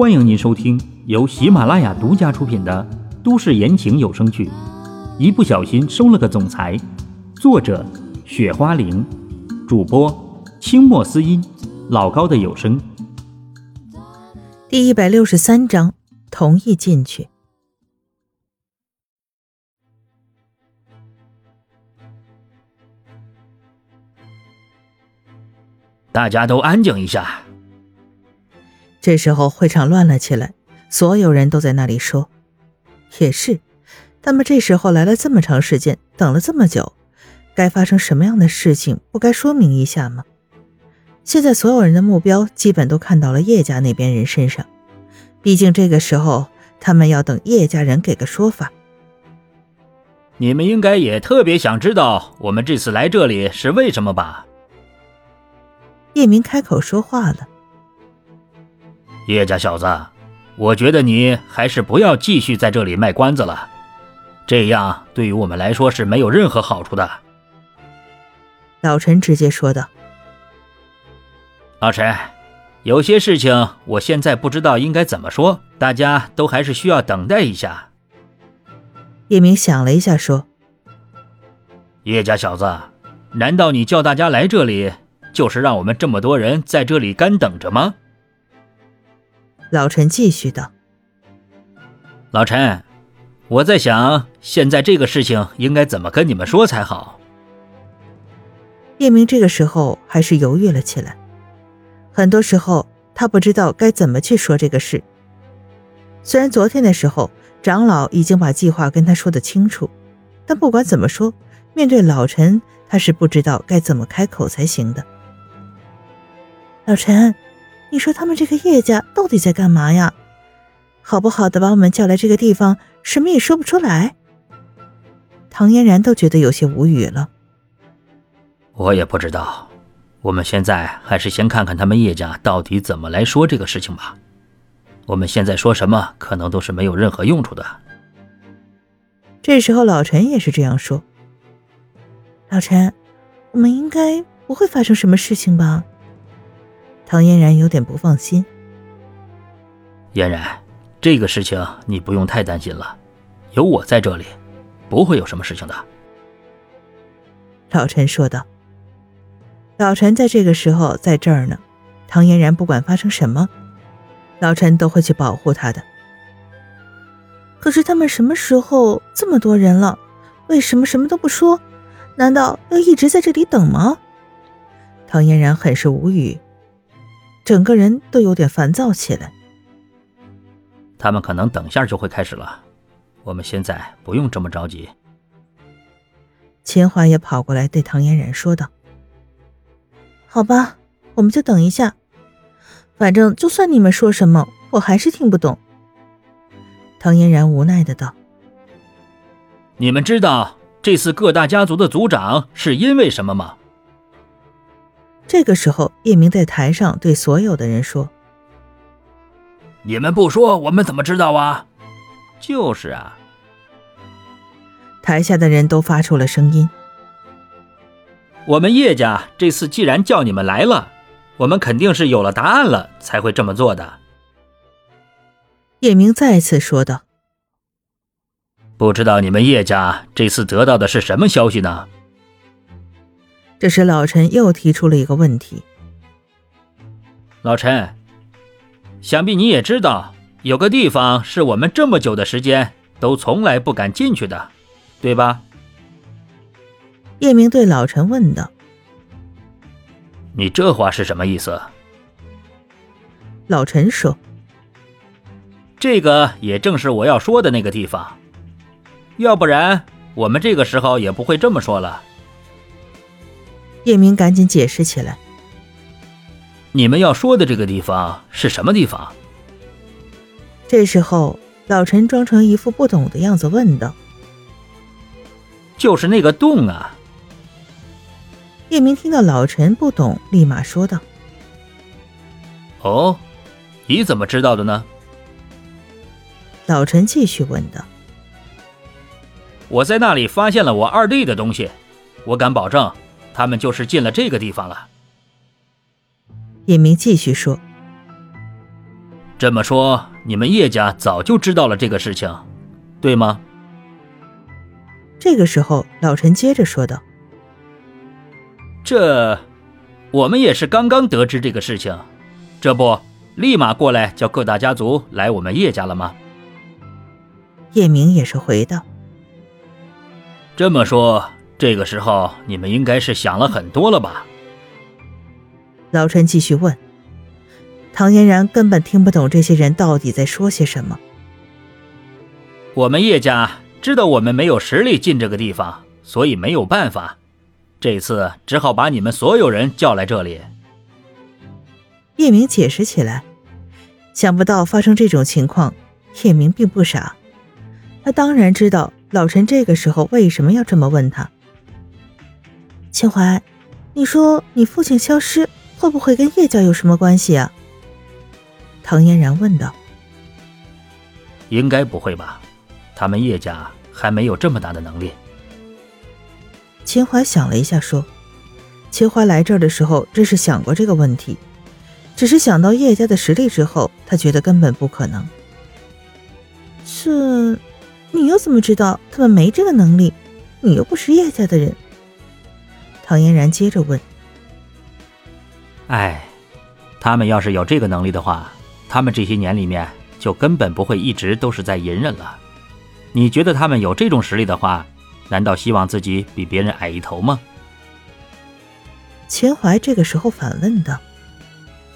欢迎您收听由喜马拉雅独家出品的都市言情有声剧《一不小心收了个总裁》，作者：雪花玲，主播：清墨思音，老高的有声。第一百六十三章，同意进去。大家都安静一下。这时候会场乱了起来，所有人都在那里说：“也是，他们这时候来了这么长时间，等了这么久，该发生什么样的事情，不该说明一下吗？”现在所有人的目标基本都看到了叶家那边人身上，毕竟这个时候他们要等叶家人给个说法。你们应该也特别想知道我们这次来这里是为什么吧？叶明开口说话了：“叶家小子，我觉得你还是不要继续在这里卖关子了，这样对于我们来说是没有任何好处的。”老陈直接说道：“老陈，有些事情我现在不知道应该怎么说，大家都还是需要等待一下。”叶明想了一下，说：“叶家小子，难道你叫大家来这里？”就是让我们这么多人在这里干等着吗？老陈继续道：“老陈，我在想，现在这个事情应该怎么跟你们说才好。”叶明这个时候还是犹豫了起来。很多时候，他不知道该怎么去说这个事。虽然昨天的时候，长老已经把计划跟他说的清楚，但不管怎么说，面对老陈，他是不知道该怎么开口才行的。老陈，你说他们这个叶家到底在干嘛呀？好不好的把我们叫来这个地方，什么也说不出来。唐嫣然都觉得有些无语了。我也不知道，我们现在还是先看看他们叶家到底怎么来说这个事情吧。我们现在说什么，可能都是没有任何用处的。这时候，老陈也是这样说。老陈，我们应该不会发生什么事情吧？唐嫣然有点不放心。嫣然，这个事情你不用太担心了，有我在这里，不会有什么事情的。老陈说道。老陈在这个时候在这儿呢，唐嫣然不管发生什么，老陈都会去保护她的。可是他们什么时候这么多人了，为什么什么都不说？难道要一直在这里等吗？唐嫣然很是无语。整个人都有点烦躁起来。他们可能等下就会开始了，我们现在不用这么着急。秦华也跑过来对唐嫣然说道：“好吧，我们就等一下。反正就算你们说什么，我还是听不懂。”唐嫣然无奈的道：“你们知道这次各大家族的族长是因为什么吗？”这个时候，叶明在台上对所有的人说：“你们不说，我们怎么知道啊？”“就是啊。”台下的人都发出了声音：“我们叶家这次既然叫你们来了，我们肯定是有了答案了才会这么做的。”叶明再次说道：“不知道你们叶家这次得到的是什么消息呢？”这时，老陈又提出了一个问题：“老陈，想必你也知道，有个地方是我们这么久的时间都从来不敢进去的，对吧？”叶明对老陈问道：“你这话是什么意思？”老陈说：“这个也正是我要说的那个地方，要不然我们这个时候也不会这么说了。”叶明赶紧解释起来：“你们要说的这个地方是什么地方？”这时候，老陈装成一副不懂的样子问道：“就是那个洞啊！”叶明听到老陈不懂，立马说道：“哦，你怎么知道的呢？”老陈继续问道：“我在那里发现了我二弟的东西，我敢保证。”他们就是进了这个地方了。叶明继续说：“这么说，你们叶家早就知道了这个事情，对吗？这个时候，老陈接着说道：“这，我们也是刚刚得知这个事情，这不，立马过来叫各大家族来我们叶家了吗？”叶明也是回道：“这么说，这个时候你们应该是想了很多了吧？”老陈继续问。唐嫣然根本听不懂这些人到底在说些什么。我们叶家知道我们没有实力进这个地方，所以没有办法，这次只好把你们所有人叫来这里。叶明解释起来，想不到发生这种情况，叶明并不傻，他当然知道老陈这个时候为什么要这么问他。秦淮，你说你父亲消失会不会跟叶家有什么关系啊？唐嫣然问道：“应该不会吧？他们叶家还没有这么大的能力。”秦淮想了一下，说：“秦淮来这儿的时候，真是想过这个问题，只是想到叶家的实力之后，他觉得根本不可能。这，你又怎么知道他们没这个能力？你又不是叶家的人。”唐嫣然接着问：“哎，他们要是有这个能力的话。”他们这些年里面就根本不会一直都是在隐忍了。你觉得他们有这种实力的话，难道希望自己比别人矮一头吗？秦淮这个时候反问道。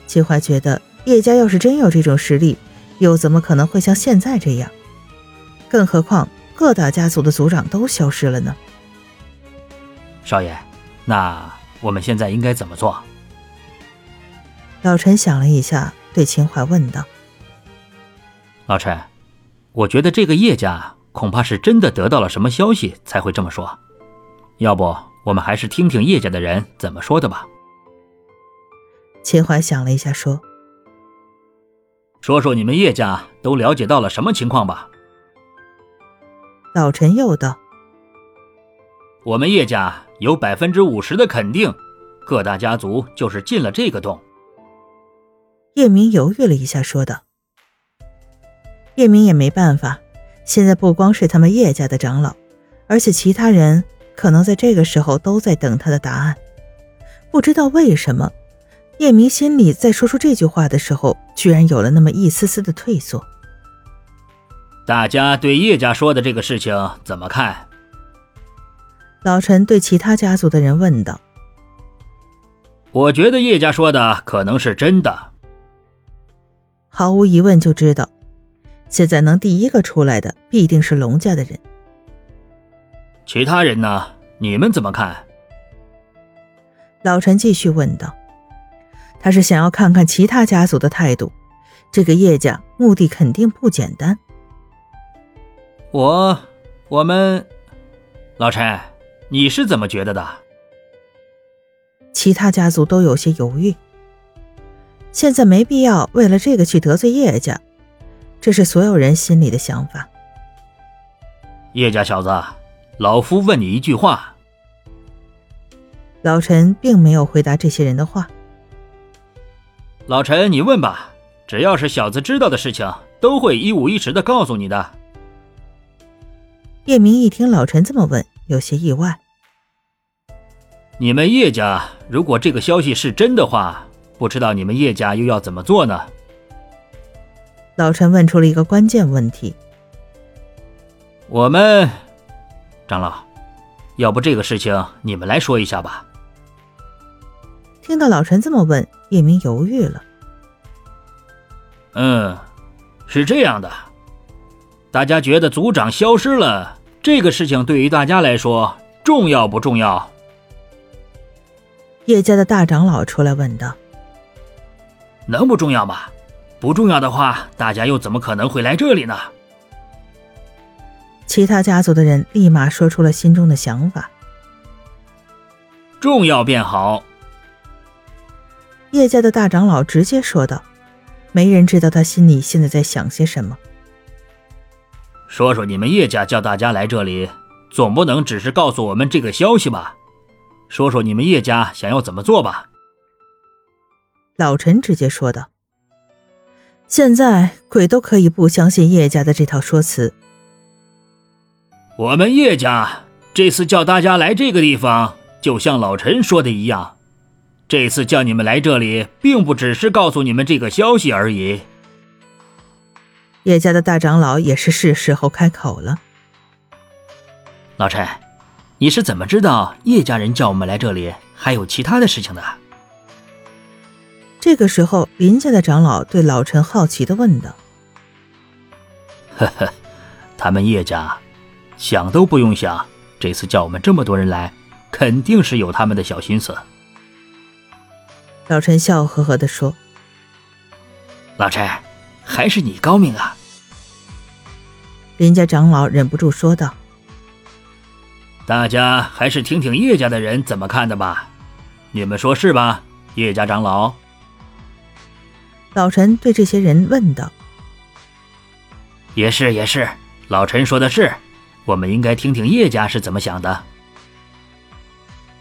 秦淮觉得叶家要是真有这种实力，又怎么可能会像现在这样？更何况各大家族的族长都消失了呢？少爷，那我们现在应该怎么做？老陈想了一下。对秦淮问道：“老陈，我觉得这个叶家恐怕是真的得到了什么消息才会这么说，要不我们还是听听叶家的人怎么说的吧。”秦淮想了一下，说：“说说你们叶家都了解到了什么情况吧。”老陈又道：“我们叶家有百分之五十的肯定，各大家族就是进了这个洞。”叶明犹豫了一下，说道：“叶明也没办法，现在不光是他们叶家的长老，而且其他人可能在这个时候都在等他的答案。不知道为什么，叶明心里在说出这句话的时候，居然有了那么一丝丝的退缩。大家对叶家说的这个事情怎么看？”老陈对其他家族的人问道：“我觉得叶家说的可能是真的。”毫无疑问就知道，现在能第一个出来的必定是龙家的人。其他人呢？你们怎么看？老陈继续问道。他是想要看看其他家族的态度。这个叶家目的肯定不简单。我，我们，老陈，你是怎么觉得的？其他家族都有些犹豫。现在没必要为了这个去得罪叶家，这是所有人心里的想法。叶家小子，老夫问你一句话。老陈并没有回答这些人的话。老陈，你问吧，只要是小子知道的事情，都会一五一十的告诉你的。叶明一听老陈这么问，有些意外。你们叶家如果这个消息是真的话。不知道你们叶家又要怎么做呢？老陈问出了一个关键问题。我们长老，要不这个事情你们来说一下吧。听到老陈这么问，叶明犹豫了。嗯，是这样的，大家觉得族长消失了，这个事情对于大家来说重要不重要？叶家的大长老出来问道。能不重要吗？不重要的话，大家又怎么可能会来这里呢？其他家族的人立马说出了心中的想法。重要便好。叶家的大长老直接说道：“没人知道他心里现在在想些什么。”说说你们叶家叫大家来这里，总不能只是告诉我们这个消息吧？说说你们叶家想要怎么做吧？老陈直接说道：“现在鬼都可以不相信叶家的这套说辞。我们叶家这次叫大家来这个地方，就像老陈说的一样，这次叫你们来这里，并不只是告诉你们这个消息而已。叶家的大长老也是是时候开口了。老陈，你是怎么知道叶家人叫我们来这里还有其他的事情的？这个时候，林家的长老对老陈好奇的问道：“呵呵，他们叶家。”想都不用想，这次叫我们这么多人来，肯定是有他们的小心思。老陈笑呵呵的说：“老陈，还是你高明啊。”林家长老忍不住说道：“大家还是听听叶家的人怎么看的吧，你们说是吧？”叶家长老。老陈对这些人问道：“也是，也是，老陈说的是。”我们应该听听叶家是怎么想的。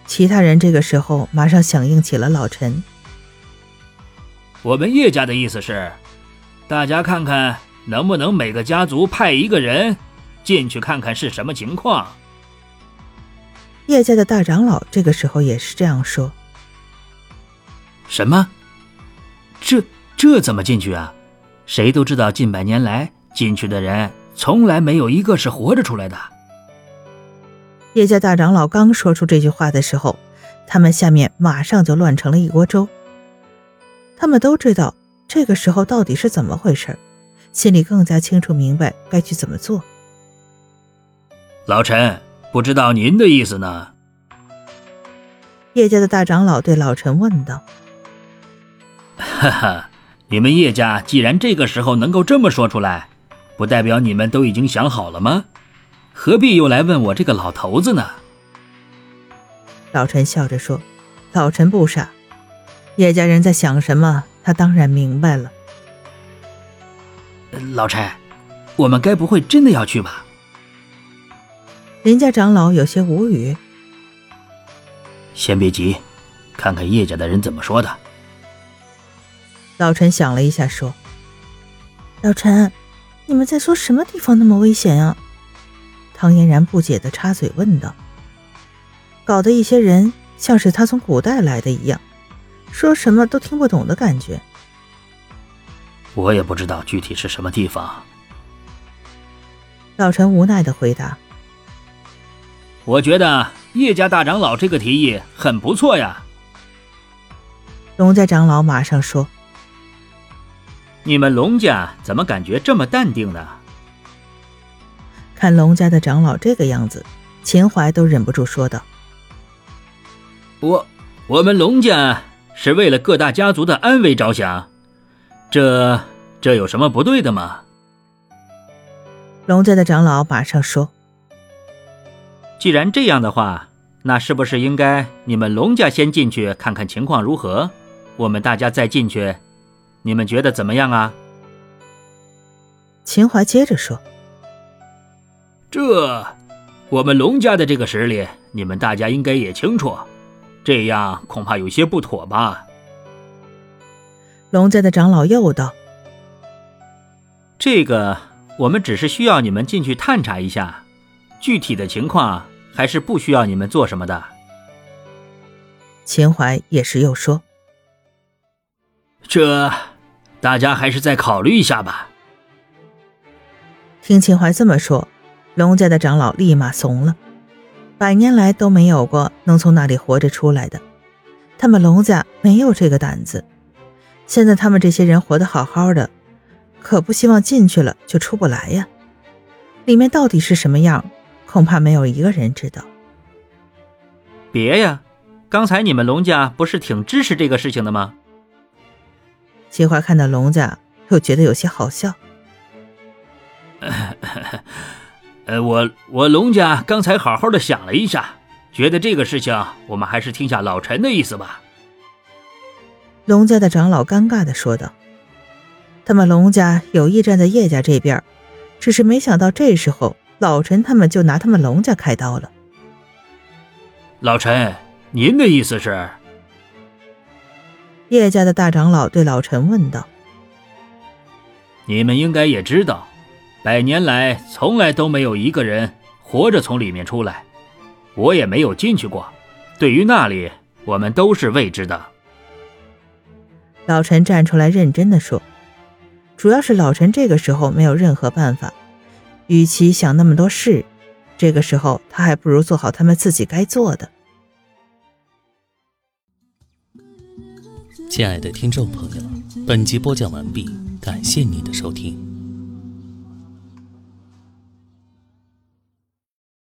其他人这个时候马上响应起了老陈。我们叶家的意思是，大家看看能不能每个家族派一个人进去看看是什么情况。叶家的大长老这个时候也是这样说。什么？这这怎么进去啊？谁都知道，近百年来进去的人。从来没有一个是活着出来的。叶家大长老刚说出这句话的时候，他们下面马上就乱成了一锅粥。他们都知道这个时候到底是怎么回事，心里更加清楚明白该去怎么做。老陈，不知道您的意思呢？叶家的大长老对老陈问道：“哈哈，你们叶家既然这个时候能够这么说出来。”不代表你们都已经想好了吗？何必又来问我这个老头子呢？老陈笑着说：“老陈不傻，叶家人在想什么，他当然明白了。”老陈，我们该不会真的要去吧？林家长老有些无语。先别急，看看叶家的人怎么说的。老陈想了一下，说：“老陈。”你们在说什么地方那么危险呀？唐嫣然不解的插嘴问道，搞得一些人像是他从古代来的一样，说什么都听不懂的感觉。我也不知道具体是什么地方。老陈无奈的回答：“我觉得叶家大长老这个提议很不错呀。”龙家长老马上说。你们龙家怎么感觉这么淡定呢？看龙家的长老这个样子，秦淮都忍不住说道：“我我们龙家是为了各大家族的安危着想，这这有什么不对的吗？”龙家的长老马上说：“既然这样的话，那是不是应该你们龙家先进去看看情况如何，我们大家再进去？”你们觉得怎么样啊？秦淮接着说：“这，我们龙家的这个实力，你们大家应该也清楚，这样恐怕有些不妥吧？”龙家的长老又道：“这个，我们只是需要你们进去探查一下，具体的情况还是不需要你们做什么的。”秦淮也是又说：“这。”大家还是再考虑一下吧。听秦淮这么说，龙家的长老立马怂了。百年来都没有过能从那里活着出来的，他们龙家没有这个胆子。现在他们这些人活得好好的，可不希望进去了就出不来呀。里面到底是什么样，恐怕没有一个人知道。别呀，刚才你们龙家不是挺支持这个事情的吗？齐华看到龙家，又觉得有些好笑。呃，我我龙家刚才好好的想了一下，觉得这个事情我们还是听下老陈的意思吧。龙家的长老尴尬的说道：“他们龙家有意站在叶家这边，只是没想到这时候老陈他们就拿他们龙家开刀了。”老陈，您的意思是？叶家的大长老对老陈问道：“你们应该也知道，百年来从来都没有一个人活着从里面出来，我也没有进去过。对于那里，我们都是未知的。老陈站出来认真的说：“主要是老陈这个时候没有任何办法，与其想那么多事，这个时候他还不如做好他们自己该做的。”亲爱的听众朋友，本集播讲完毕，感谢你的收听。